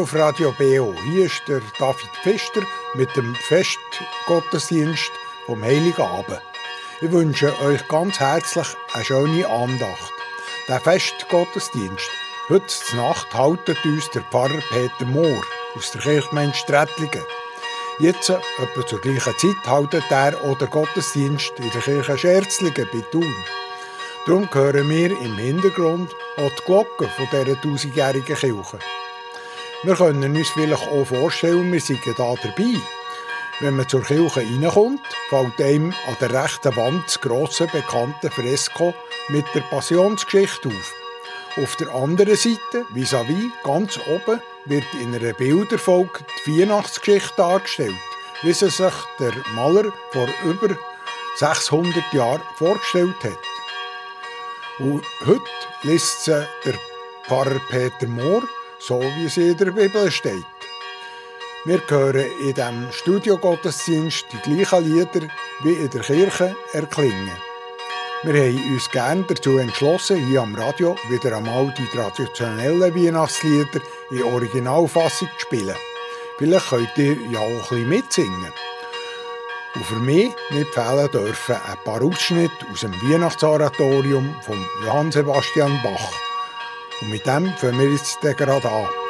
Auf Radio BO. Hier ist der David Pfister mit dem Festgottesdienst vom Heiligen Abend. Ich wünsche euch ganz herzlich eine schöne Andacht. Der Festgottesdienst heute Nacht haltet uns der Pfarrer Peter Mohr aus der Kirchgemeinde Strettlingen. Jetzt, etwa zur gleichen Zeit, haltet er den Gottesdienst in der Kirche Scherzlingen bei Thun. Darum hören wir im Hintergrund auch die Glocken dieser tausendjährigen Kirche. Wir können uns vielleicht auch vorstellen, wir sind da dabei. Wenn man zur Kirche reinkommt, fällt einem an der rechten Wand das grosse bekannte Fresko mit der Passionsgeschichte auf. Auf der anderen Seite, vis-à-vis, -vis, ganz oben, wird in einer Bilderfolge die Weihnachtsgeschichte dargestellt, wie sie sich der Maler vor über 600 Jahren vorgestellt hat. Und heute liest sie der Pfarrer Peter Mohr, so wie sie in der Bibel steht. Wir hören in diesem Studiogottesdienst die gleichen Lieder wie in der Kirche erklingen. Wir haben uns gerne dazu entschlossen, hier am Radio wieder einmal die traditionellen Weihnachtslieder in Originalfassung zu spielen. Vielleicht könnt ihr ja auch ein bisschen mitsingen. Und für mich nicht fehlen dürfen ein paar Ausschnitte aus dem Weihnachtsoratorium von Johann Sebastian Bach. Und mit dem fangen wir jetzt gerade an.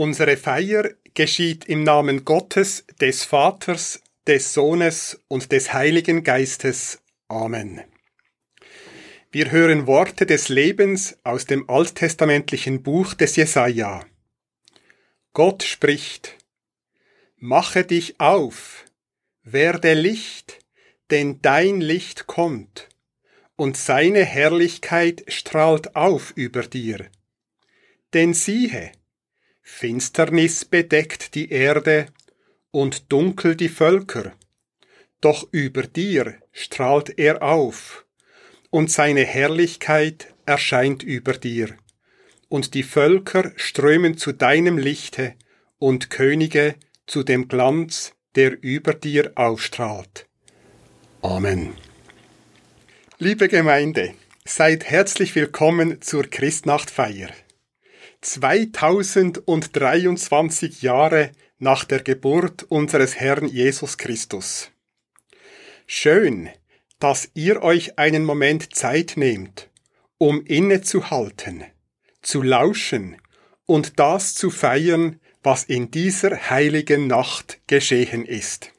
Unsere Feier geschieht im Namen Gottes, des Vaters, des Sohnes und des Heiligen Geistes. Amen. Wir hören Worte des Lebens aus dem alttestamentlichen Buch des Jesaja. Gott spricht: Mache dich auf, werde Licht, denn dein Licht kommt, und seine Herrlichkeit strahlt auf über dir. Denn siehe, Finsternis bedeckt die Erde und dunkel die Völker, doch über dir strahlt er auf, und seine Herrlichkeit erscheint über dir, und die Völker strömen zu deinem Lichte, und Könige zu dem Glanz, der über dir aufstrahlt. Amen. Liebe Gemeinde, seid herzlich willkommen zur Christnachtfeier. 2023 Jahre nach der Geburt unseres Herrn Jesus Christus. Schön, dass ihr euch einen Moment Zeit nehmt, um innezuhalten, zu lauschen und das zu feiern, was in dieser heiligen Nacht geschehen ist.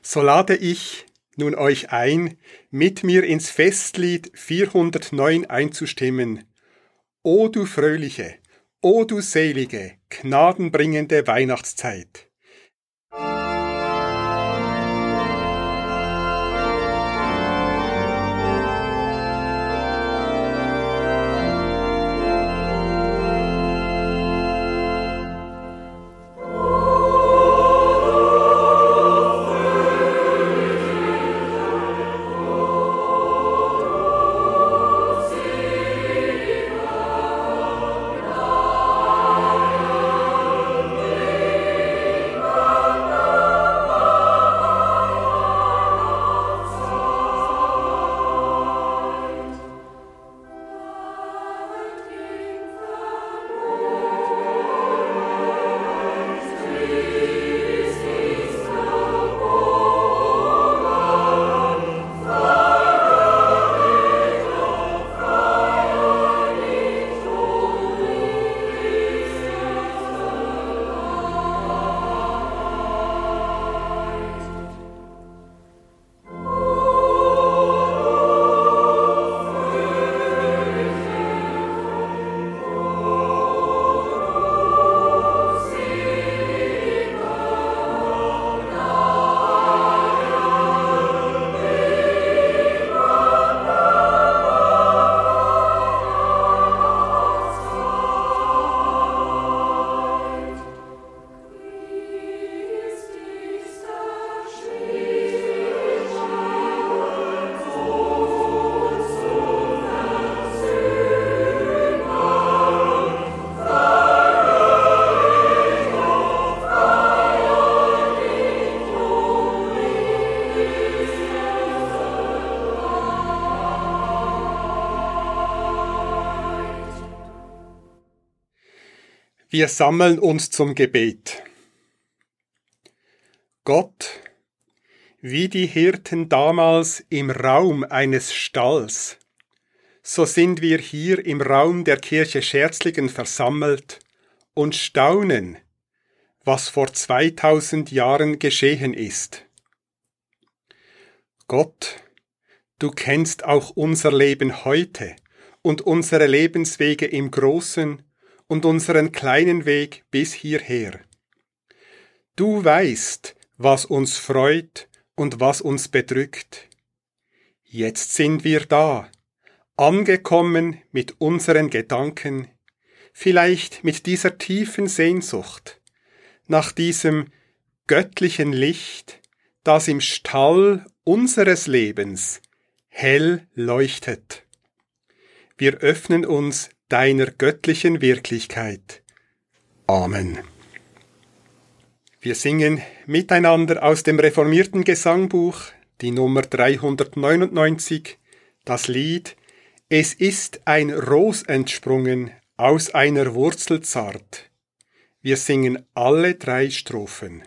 So lade ich nun euch ein, mit mir ins Festlied 409 einzustimmen, O du fröhliche, o du selige, gnadenbringende Weihnachtszeit. Wir sammeln uns zum Gebet. Gott, wie die Hirten damals im Raum eines Stalls, so sind wir hier im Raum der Kirche Scherzligen versammelt und staunen, was vor 2000 Jahren geschehen ist. Gott, du kennst auch unser Leben heute und unsere Lebenswege im Großen und unseren kleinen Weg bis hierher. Du weißt, was uns freut und was uns bedrückt. Jetzt sind wir da, angekommen mit unseren Gedanken, vielleicht mit dieser tiefen Sehnsucht, nach diesem göttlichen Licht, das im Stall unseres Lebens hell leuchtet. Wir öffnen uns deiner göttlichen Wirklichkeit. Amen. Wir singen miteinander aus dem reformierten Gesangbuch die Nummer 399, das Lied Es ist ein Ros entsprungen aus einer Wurzel zart. Wir singen alle drei Strophen.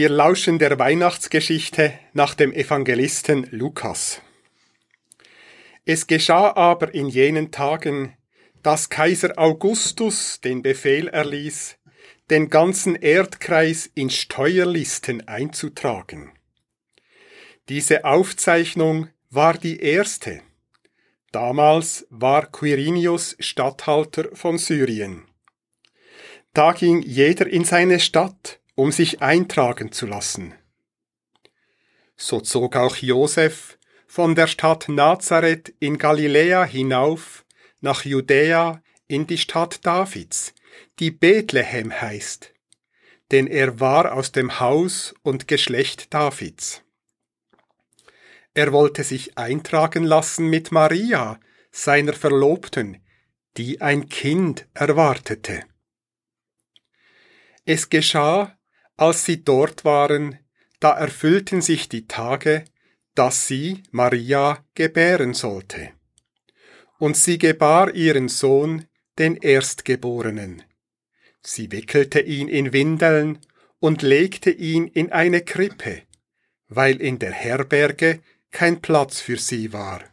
Wir lauschen der Weihnachtsgeschichte nach dem Evangelisten Lukas. Es geschah aber in jenen Tagen, dass Kaiser Augustus den Befehl erließ, den ganzen Erdkreis in Steuerlisten einzutragen. Diese Aufzeichnung war die erste. Damals war Quirinius Statthalter von Syrien. Da ging jeder in seine Stadt um sich eintragen zu lassen. So zog auch Josef von der Stadt Nazareth in Galiläa hinauf nach Judäa in die Stadt Davids, die Bethlehem heißt, denn er war aus dem Haus und Geschlecht Davids. Er wollte sich eintragen lassen mit Maria, seiner Verlobten, die ein Kind erwartete. Es geschah, als sie dort waren, da erfüllten sich die Tage, dass sie, Maria, gebären sollte. Und sie gebar ihren Sohn, den Erstgeborenen. Sie wickelte ihn in Windeln und legte ihn in eine Krippe, weil in der Herberge kein Platz für sie war.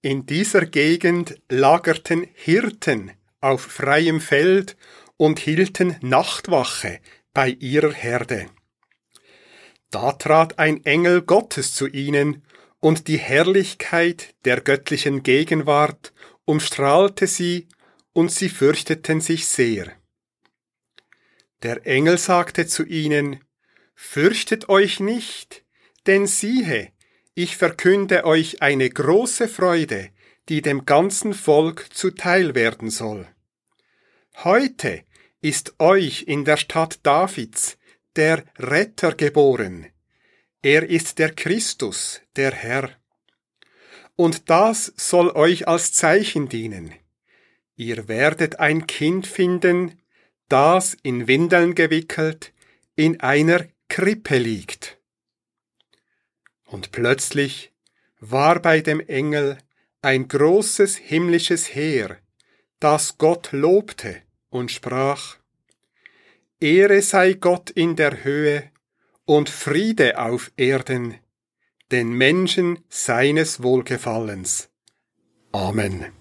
In dieser Gegend lagerten Hirten auf freiem Feld und hielten Nachtwache bei ihrer Herde. Da trat ein Engel Gottes zu ihnen, und die Herrlichkeit der göttlichen Gegenwart umstrahlte sie, und sie fürchteten sich sehr. Der Engel sagte zu ihnen, Fürchtet euch nicht, denn siehe, ich verkünde euch eine große Freude, die dem ganzen Volk zuteil werden soll. Heute ist euch in der Stadt Davids der Retter geboren. Er ist der Christus, der Herr. Und das soll euch als Zeichen dienen. Ihr werdet ein Kind finden, das in Windeln gewickelt in einer Krippe liegt. Und plötzlich war bei dem Engel ein großes himmlisches Heer, das Gott lobte und sprach, Ehre sei Gott in der Höhe und Friede auf Erden, den Menschen seines Wohlgefallens. Amen.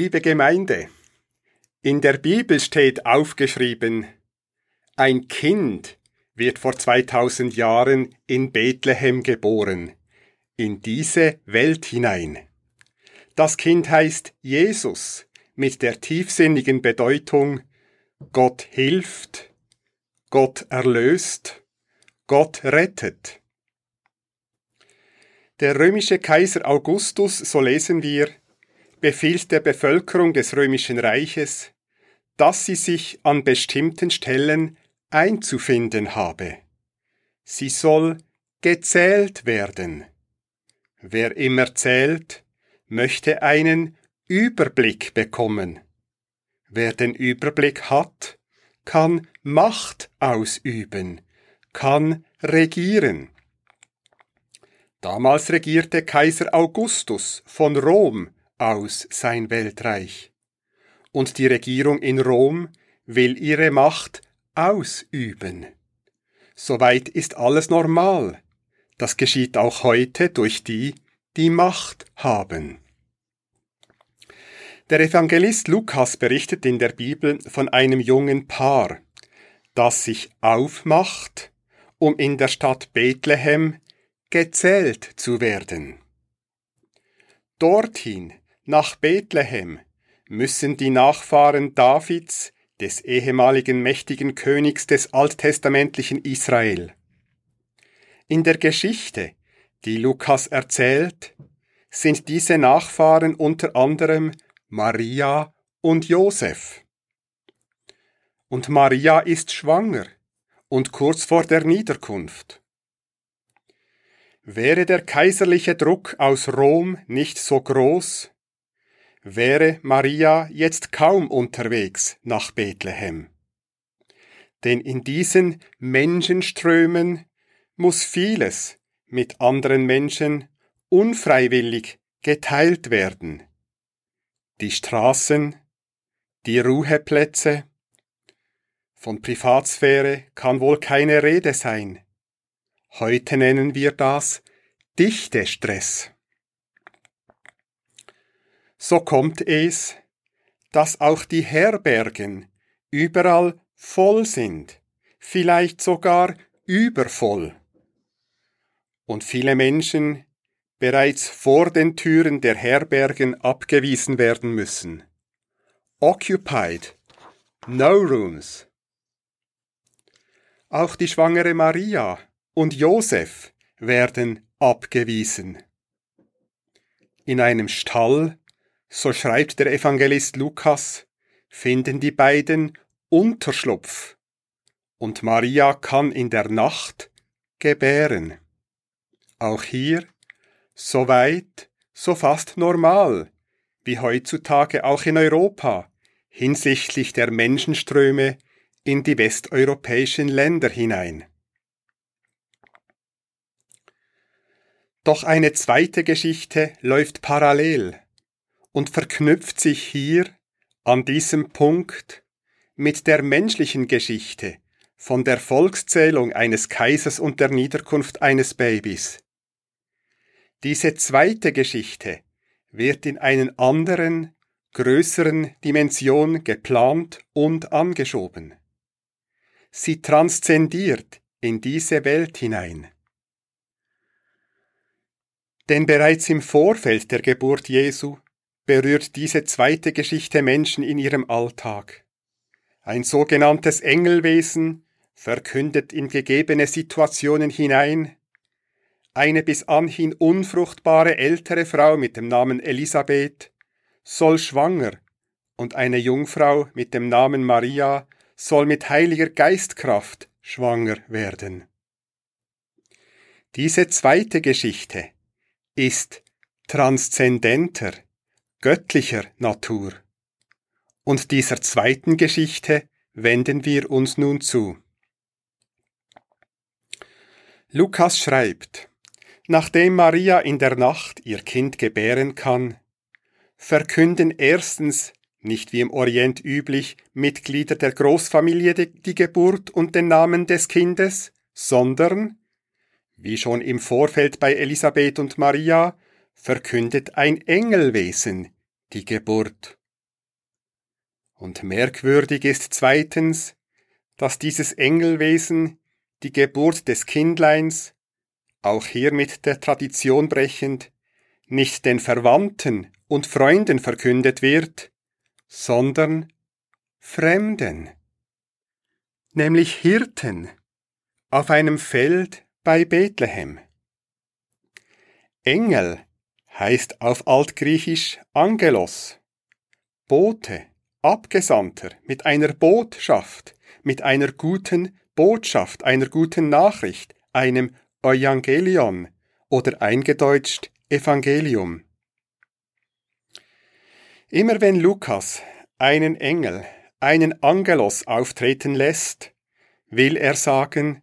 Liebe Gemeinde, in der Bibel steht aufgeschrieben, ein Kind wird vor 2000 Jahren in Bethlehem geboren, in diese Welt hinein. Das Kind heißt Jesus mit der tiefsinnigen Bedeutung Gott hilft, Gott erlöst, Gott rettet. Der römische Kaiser Augustus, so lesen wir, befiehlt der Bevölkerung des römischen Reiches, dass sie sich an bestimmten Stellen einzufinden habe. Sie soll gezählt werden. Wer immer zählt, möchte einen Überblick bekommen. Wer den Überblick hat, kann Macht ausüben, kann regieren. Damals regierte Kaiser Augustus von Rom aus sein Weltreich. Und die Regierung in Rom will ihre Macht ausüben. Soweit ist alles normal. Das geschieht auch heute durch die, die Macht haben. Der Evangelist Lukas berichtet in der Bibel von einem jungen Paar, das sich aufmacht, um in der Stadt Bethlehem gezählt zu werden. Dorthin nach Bethlehem müssen die Nachfahren Davids, des ehemaligen mächtigen Königs des alttestamentlichen Israel. In der Geschichte, die Lukas erzählt, sind diese Nachfahren unter anderem Maria und Josef. Und Maria ist schwanger und kurz vor der Niederkunft. Wäre der kaiserliche Druck aus Rom nicht so groß, wäre Maria jetzt kaum unterwegs nach Bethlehem. Denn in diesen Menschenströmen muss vieles mit anderen Menschen unfreiwillig geteilt werden. Die Straßen, die Ruheplätze, von Privatsphäre kann wohl keine Rede sein. Heute nennen wir das Dichtestress so kommt es, dass auch die Herbergen überall voll sind, vielleicht sogar übervoll. Und viele Menschen bereits vor den Türen der Herbergen abgewiesen werden müssen. Occupied, no rooms. Auch die schwangere Maria und Josef werden abgewiesen. In einem Stall so schreibt der Evangelist Lukas, finden die beiden Unterschlupf, und Maria kann in der Nacht gebären. Auch hier, so weit, so fast normal, wie heutzutage auch in Europa, hinsichtlich der Menschenströme in die westeuropäischen Länder hinein. Doch eine zweite Geschichte läuft parallel und verknüpft sich hier an diesem Punkt mit der menschlichen Geschichte von der Volkszählung eines Kaisers und der Niederkunft eines Babys. Diese zweite Geschichte wird in einen anderen, größeren Dimension geplant und angeschoben. Sie transzendiert in diese Welt hinein. Denn bereits im Vorfeld der Geburt Jesu berührt diese zweite Geschichte Menschen in ihrem Alltag. Ein sogenanntes Engelwesen verkündet in gegebene Situationen hinein, eine bis anhin unfruchtbare ältere Frau mit dem Namen Elisabeth soll schwanger und eine Jungfrau mit dem Namen Maria soll mit heiliger Geistkraft schwanger werden. Diese zweite Geschichte ist transzendenter göttlicher Natur. Und dieser zweiten Geschichte wenden wir uns nun zu. Lukas schreibt, nachdem Maria in der Nacht ihr Kind gebären kann, verkünden erstens, nicht wie im Orient üblich, Mitglieder der Großfamilie die Geburt und den Namen des Kindes, sondern, wie schon im Vorfeld bei Elisabeth und Maria, verkündet ein Engelwesen die Geburt Und merkwürdig ist zweitens, dass dieses Engelwesen die Geburt des Kindleins, auch hier mit der Tradition brechend, nicht den Verwandten und Freunden verkündet wird, sondern Fremden, nämlich Hirten auf einem Feld bei Bethlehem. Engel heißt auf Altgriechisch Angelos, Bote, Abgesandter mit einer Botschaft, mit einer guten Botschaft, einer guten Nachricht, einem Evangelion oder eingedeutscht Evangelium. Immer wenn Lukas einen Engel, einen Angelos auftreten lässt, will er sagen,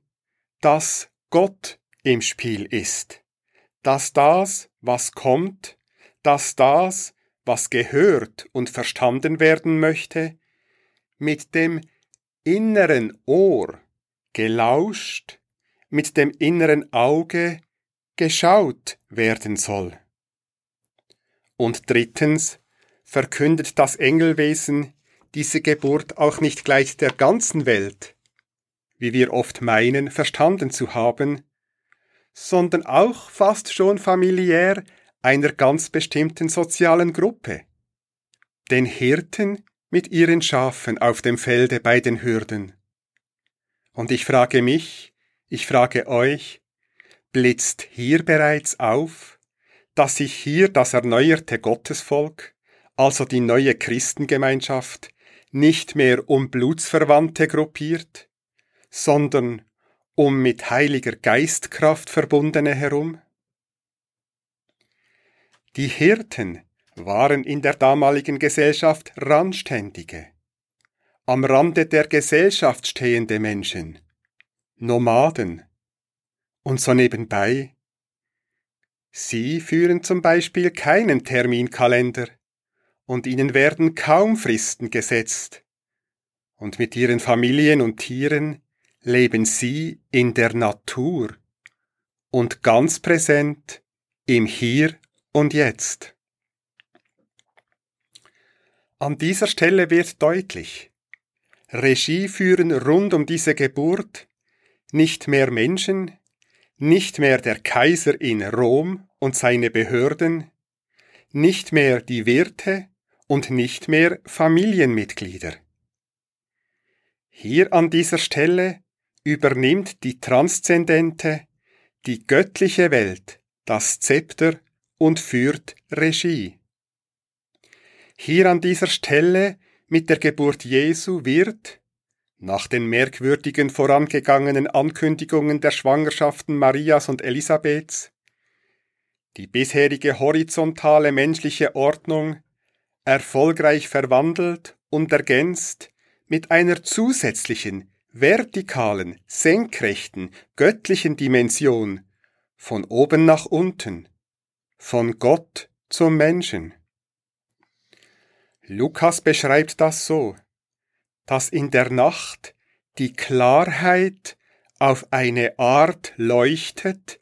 dass Gott im Spiel ist, dass das, was kommt, dass das, was gehört und verstanden werden möchte, mit dem inneren Ohr gelauscht, mit dem inneren Auge geschaut werden soll. Und drittens verkündet das Engelwesen diese Geburt auch nicht gleich der ganzen Welt, wie wir oft meinen, verstanden zu haben, sondern auch fast schon familiär einer ganz bestimmten sozialen Gruppe, den Hirten mit ihren Schafen auf dem Felde bei den Hürden. Und ich frage mich, ich frage euch, blitzt hier bereits auf, dass sich hier das erneuerte Gottesvolk, also die neue Christengemeinschaft, nicht mehr um Blutsverwandte gruppiert, sondern um mit heiliger Geistkraft verbundene herum? Die Hirten waren in der damaligen Gesellschaft Randständige, am Rande der Gesellschaft stehende Menschen, Nomaden. Und so nebenbei, Sie führen zum Beispiel keinen Terminkalender, und ihnen werden kaum Fristen gesetzt, und mit ihren Familien und Tieren leben sie in der Natur und ganz präsent im Hier und Jetzt. An dieser Stelle wird deutlich, Regie führen rund um diese Geburt nicht mehr Menschen, nicht mehr der Kaiser in Rom und seine Behörden, nicht mehr die Wirte und nicht mehr Familienmitglieder. Hier an dieser Stelle übernimmt die transzendente, die göttliche Welt das Zepter und führt Regie. Hier an dieser Stelle mit der Geburt Jesu wird, nach den merkwürdigen vorangegangenen Ankündigungen der Schwangerschaften Marias und Elisabeths, die bisherige horizontale menschliche Ordnung erfolgreich verwandelt und ergänzt mit einer zusätzlichen, vertikalen, senkrechten, göttlichen Dimension von oben nach unten, von Gott zum Menschen. Lukas beschreibt das so, dass in der Nacht die Klarheit auf eine Art leuchtet,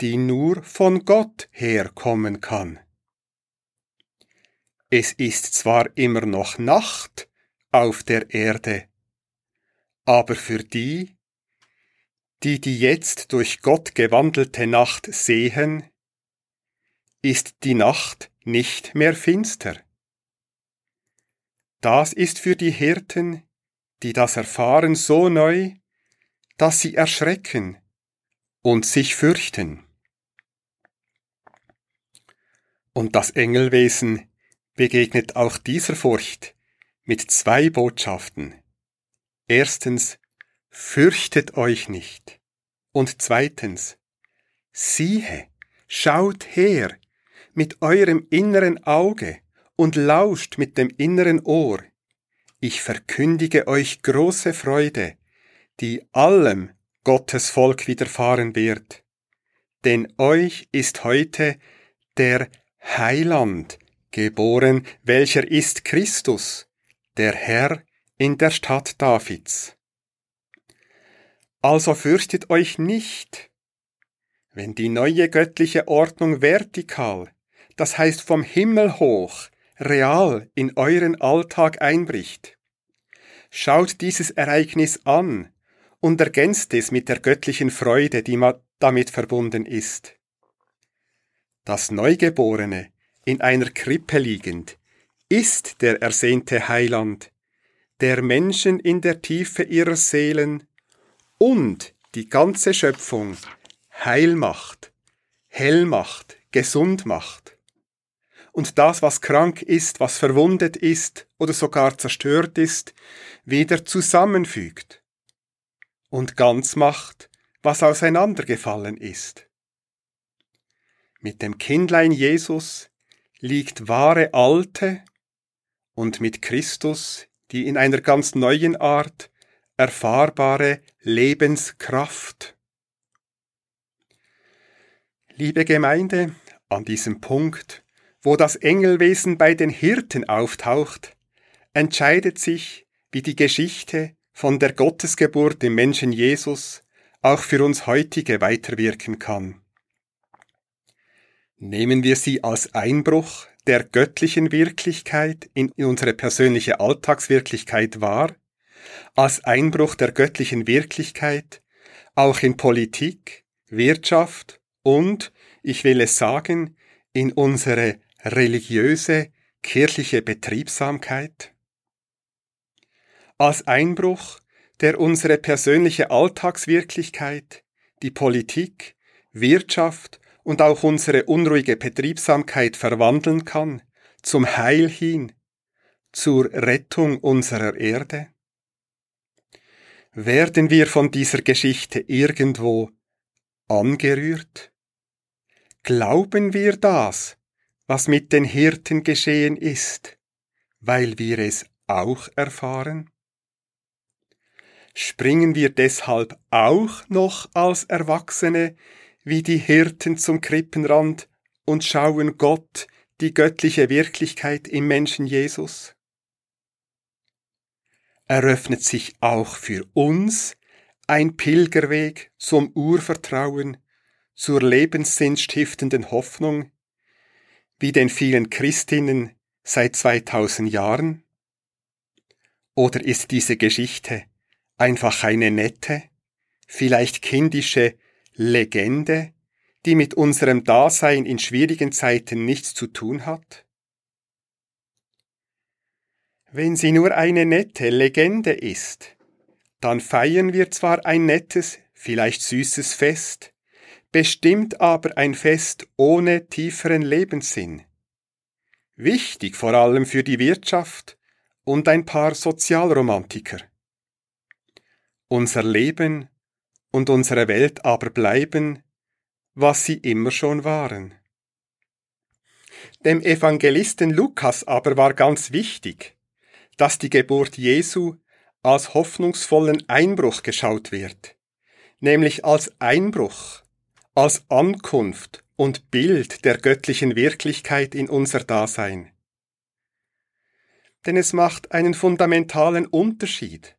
die nur von Gott herkommen kann. Es ist zwar immer noch Nacht auf der Erde, aber für die, die die jetzt durch Gott gewandelte Nacht sehen, ist die Nacht nicht mehr finster. Das ist für die Hirten, die das erfahren, so neu, dass sie erschrecken und sich fürchten. Und das Engelwesen begegnet auch dieser Furcht mit zwei Botschaften. Erstens, fürchtet euch nicht. Und zweitens, siehe, schaut her mit eurem inneren Auge und lauscht mit dem inneren Ohr. Ich verkündige euch große Freude, die allem Gottes Volk widerfahren wird. Denn euch ist heute der Heiland, geboren, welcher ist Christus, der Herr in der Stadt Davids. Also fürchtet euch nicht, wenn die neue göttliche Ordnung vertikal, das heißt vom Himmel hoch, real in euren Alltag einbricht. Schaut dieses Ereignis an und ergänzt es mit der göttlichen Freude, die damit verbunden ist. Das Neugeborene, in einer Krippe liegend, ist der ersehnte Heiland, der Menschen in der Tiefe ihrer Seelen und die ganze Schöpfung heil macht, hell macht, gesund macht. Und das, was krank ist, was verwundet ist oder sogar zerstört ist, wieder zusammenfügt und ganz macht, was auseinandergefallen ist. Mit dem Kindlein Jesus liegt wahre alte und mit Christus die in einer ganz neuen Art erfahrbare Lebenskraft. Liebe Gemeinde, an diesem Punkt, wo das Engelwesen bei den Hirten auftaucht, entscheidet sich, wie die Geschichte von der Gottesgeburt im Menschen Jesus auch für uns heutige weiterwirken kann. Nehmen wir sie als Einbruch der göttlichen Wirklichkeit in unsere persönliche Alltagswirklichkeit wahr, als Einbruch der göttlichen Wirklichkeit auch in Politik, Wirtschaft und, ich will es sagen, in unsere religiöse, kirchliche Betriebsamkeit? Als Einbruch, der unsere persönliche Alltagswirklichkeit, die Politik, Wirtschaft und auch unsere unruhige Betriebsamkeit verwandeln kann, zum Heil hin, zur Rettung unserer Erde? Werden wir von dieser Geschichte irgendwo angerührt? Glauben wir das, was mit den Hirten geschehen ist, weil wir es auch erfahren? Springen wir deshalb auch noch als Erwachsene wie die Hirten zum Krippenrand und schauen Gott, die göttliche Wirklichkeit im Menschen Jesus? Eröffnet sich auch für uns ein Pilgerweg zum Urvertrauen, zur lebenssinnstiftenden Hoffnung, wie den vielen Christinnen seit 2000 Jahren? Oder ist diese Geschichte einfach eine nette, vielleicht kindische Legende, die mit unserem Dasein in schwierigen Zeiten nichts zu tun hat? Wenn sie nur eine nette Legende ist, dann feiern wir zwar ein nettes, vielleicht süßes Fest, bestimmt aber ein Fest ohne tieferen Lebenssinn. Wichtig vor allem für die Wirtschaft und ein paar Sozialromantiker. Unser Leben und unsere Welt aber bleiben, was sie immer schon waren. Dem Evangelisten Lukas aber war ganz wichtig, dass die Geburt Jesu als hoffnungsvollen Einbruch geschaut wird, nämlich als Einbruch, als Ankunft und Bild der göttlichen Wirklichkeit in unser Dasein. Denn es macht einen fundamentalen Unterschied,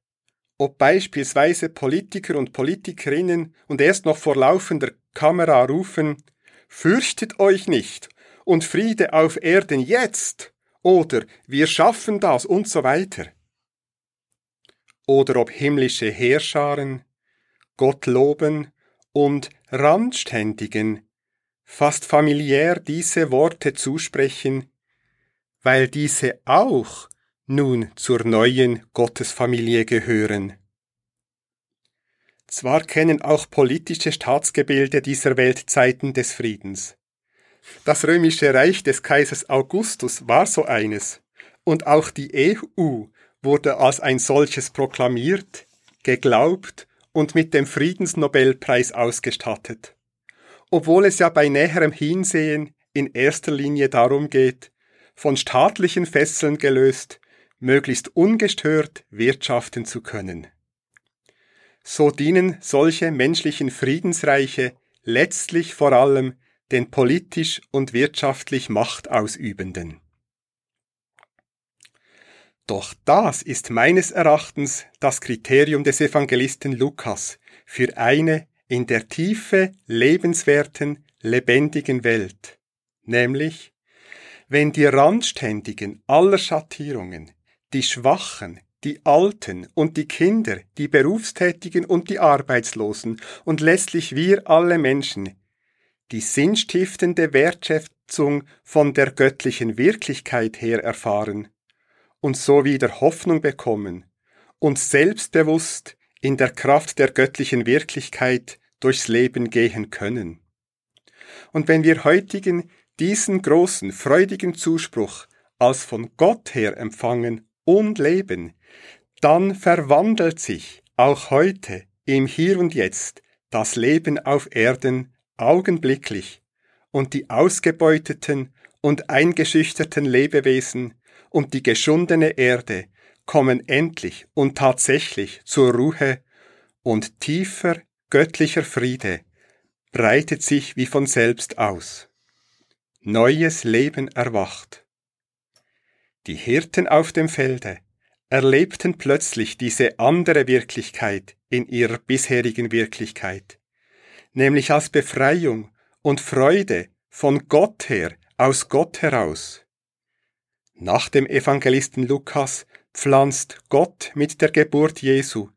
ob beispielsweise Politiker und Politikerinnen und erst noch vor laufender Kamera rufen, Fürchtet euch nicht und Friede auf Erden jetzt oder wir schaffen das und so weiter. Oder ob himmlische Heerscharen Gott loben und Randständigen fast familiär diese Worte zusprechen, weil diese auch nun zur neuen Gottesfamilie gehören. Zwar kennen auch politische Staatsgebilde dieser Welt Zeiten des Friedens. Das römische Reich des Kaisers Augustus war so eines, und auch die EU wurde als ein solches proklamiert, geglaubt und mit dem Friedensnobelpreis ausgestattet. Obwohl es ja bei näherem Hinsehen in erster Linie darum geht, von staatlichen Fesseln gelöst, möglichst ungestört wirtschaften zu können. So dienen solche menschlichen Friedensreiche letztlich vor allem den politisch und wirtschaftlich Machtausübenden. Doch das ist meines Erachtens das Kriterium des Evangelisten Lukas für eine in der Tiefe lebenswerten, lebendigen Welt, nämlich wenn die Randständigen aller Schattierungen, die Schwachen, die Alten und die Kinder, die Berufstätigen und die Arbeitslosen und letztlich wir alle Menschen die sinnstiftende Wertschätzung von der göttlichen Wirklichkeit her erfahren und so wieder Hoffnung bekommen und selbstbewusst in der Kraft der göttlichen Wirklichkeit durchs Leben gehen können. Und wenn wir heutigen diesen großen, freudigen Zuspruch als von Gott her empfangen und leben, dann verwandelt sich auch heute im Hier und Jetzt das Leben auf Erden augenblicklich und die ausgebeuteten und eingeschüchterten Lebewesen und die geschundene Erde kommen endlich und tatsächlich zur Ruhe und tiefer göttlicher Friede breitet sich wie von selbst aus. Neues Leben erwacht. Die Hirten auf dem Felde erlebten plötzlich diese andere Wirklichkeit in ihrer bisherigen Wirklichkeit, nämlich als Befreiung und Freude von Gott her, aus Gott heraus. Nach dem Evangelisten Lukas pflanzt Gott mit der Geburt Jesu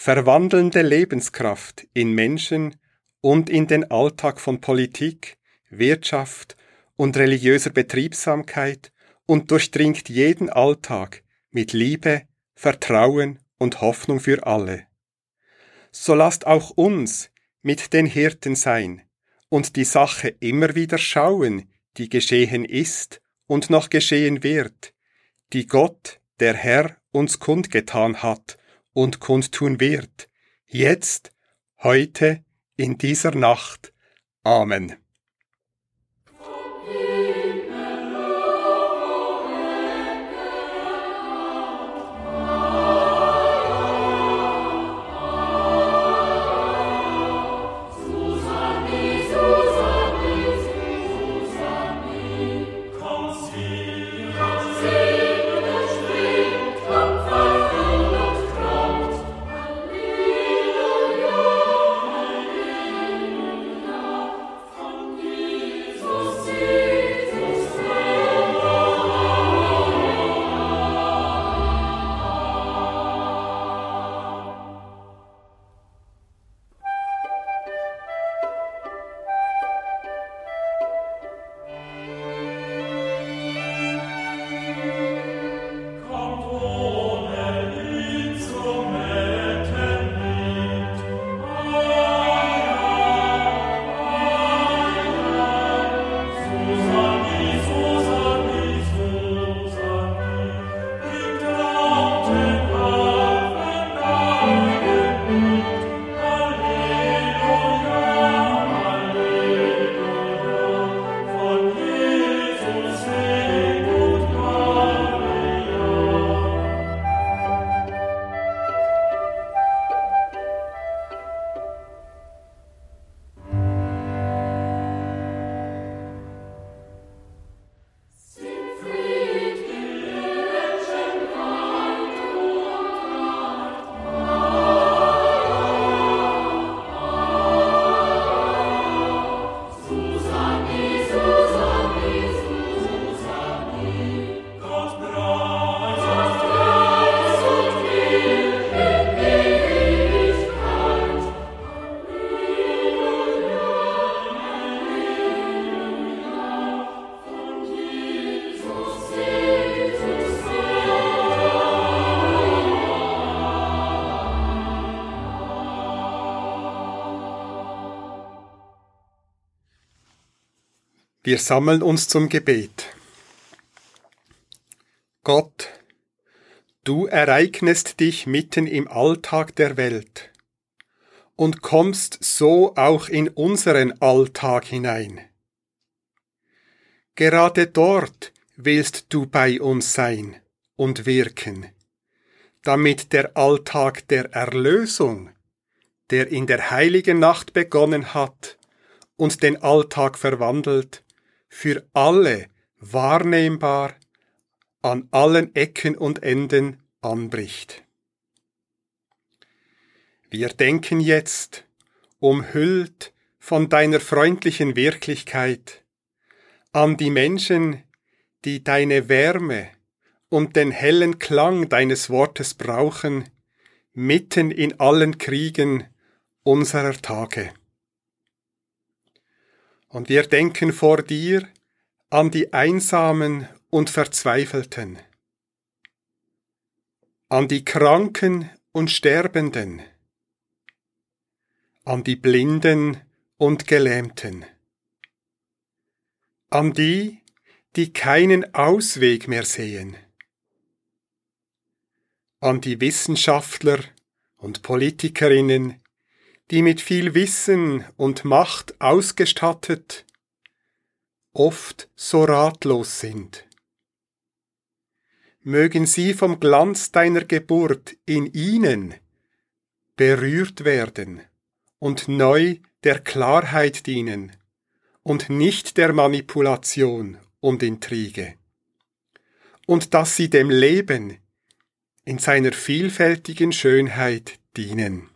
verwandelnde Lebenskraft in Menschen und in den Alltag von Politik, Wirtschaft und religiöser Betriebsamkeit und durchdringt jeden Alltag mit Liebe, Vertrauen und Hoffnung für alle. So lasst auch uns mit den Hirten sein und die Sache immer wieder schauen, die geschehen ist und noch geschehen wird, die Gott, der Herr, uns kundgetan hat und kundtun wird, jetzt, heute, in dieser Nacht. Amen. Wir sammeln uns zum Gebet. Gott, du ereignest dich mitten im Alltag der Welt und kommst so auch in unseren Alltag hinein. Gerade dort willst du bei uns sein und wirken, damit der Alltag der Erlösung, der in der heiligen Nacht begonnen hat und den Alltag verwandelt, für alle wahrnehmbar an allen Ecken und Enden anbricht. Wir denken jetzt, umhüllt von deiner freundlichen Wirklichkeit, an die Menschen, die deine Wärme und den hellen Klang deines Wortes brauchen, mitten in allen Kriegen unserer Tage. Und wir denken vor dir an die Einsamen und Verzweifelten, an die Kranken und Sterbenden, an die Blinden und Gelähmten, an die, die keinen Ausweg mehr sehen, an die Wissenschaftler und Politikerinnen, die mit viel Wissen und Macht ausgestattet, oft so ratlos sind. Mögen sie vom Glanz deiner Geburt in ihnen berührt werden und neu der Klarheit dienen und nicht der Manipulation und Intrige. Und dass sie dem Leben in seiner vielfältigen Schönheit dienen.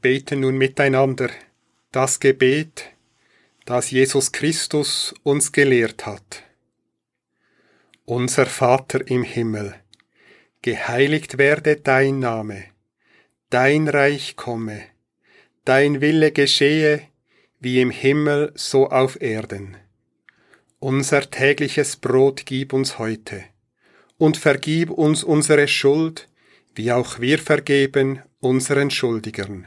Beten nun miteinander das Gebet, das Jesus Christus uns gelehrt hat. Unser Vater im Himmel, geheiligt werde dein Name, dein Reich komme, dein Wille geschehe, wie im Himmel so auf Erden. Unser tägliches Brot gib uns heute, und vergib uns unsere Schuld, wie auch wir vergeben unseren Schuldigern.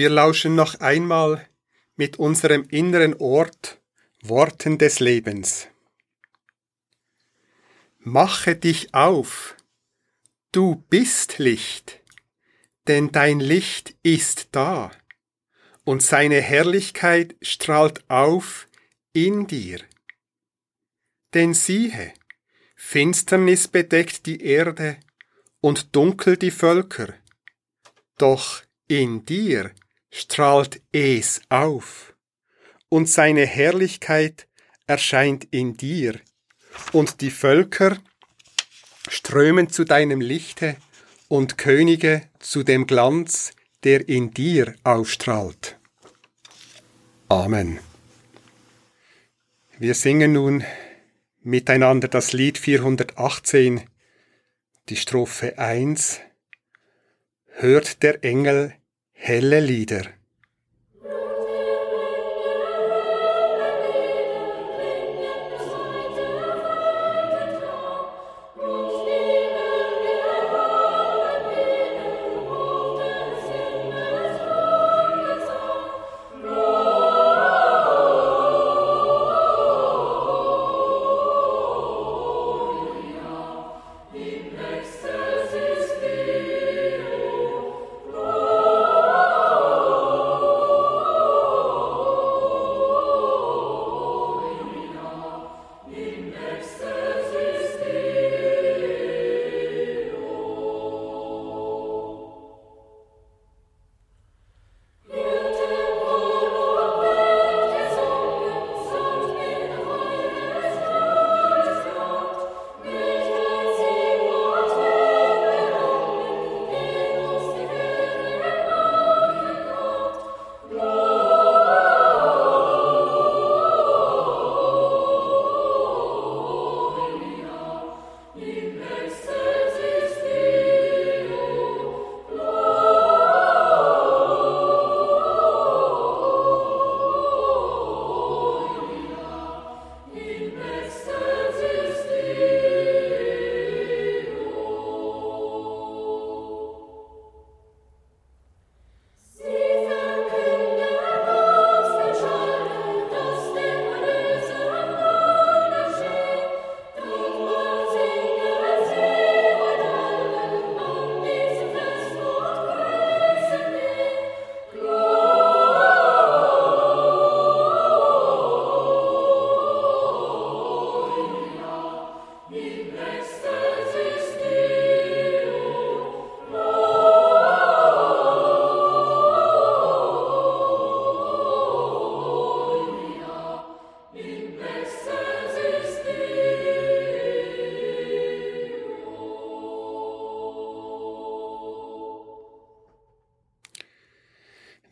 Wir lauschen noch einmal mit unserem inneren Ort Worten des Lebens. Mache dich auf, du bist Licht, denn dein Licht ist da, und seine Herrlichkeit strahlt auf in dir. Denn siehe, Finsternis bedeckt die Erde und dunkel die Völker, doch in dir strahlt es auf, und seine Herrlichkeit erscheint in dir, und die Völker strömen zu deinem Lichte und Könige zu dem Glanz, der in dir aufstrahlt. Amen. Wir singen nun miteinander das Lied 418, die Strophe 1. Hört der Engel helle Lieder.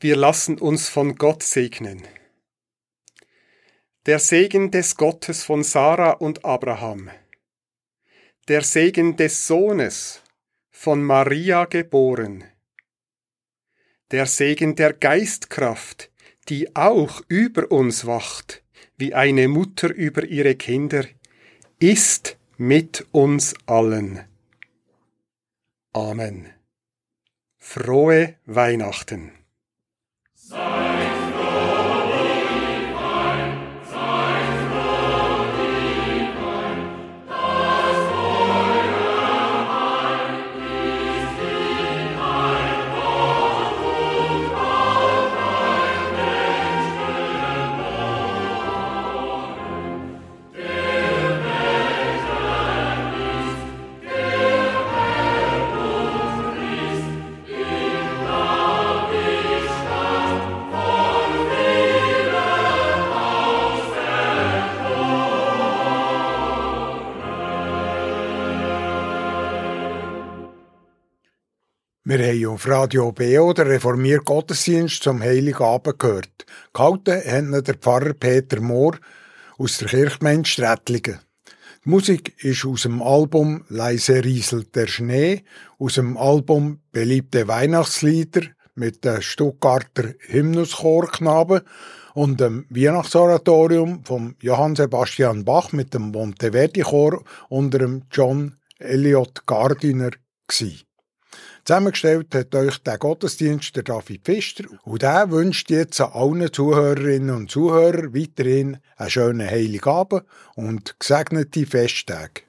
Wir lassen uns von Gott segnen. Der Segen des Gottes von Sarah und Abraham. Der Segen des Sohnes von Maria geboren. Der Segen der Geistkraft, die auch über uns wacht, wie eine Mutter über ihre Kinder, ist mit uns allen. Amen. Frohe Weihnachten. Wir haben auf Radio BO den reformierten Gottesdienst zum Heiligen Abend gehört. Gehalten hat der Pfarrer Peter Mohr aus der Kirchgemeinde Strätlingen. Die Musik ist aus dem Album Leise rieselt der Schnee, aus dem Album Beliebte Weihnachtslieder mit dem Stuttgarter Hymnuschorknaben und dem Weihnachtsoratorium von Johann Sebastian Bach mit dem Monteverdi Chor unter dem John Elliot Gardiner gsi. Zusammengestellt hat euch der Gottesdienst der David Pfister und der wünscht jetzt allen Zuhörerinnen und Zuhörern weiterhin einen schönen Heiligabend und gesegnete Festtage.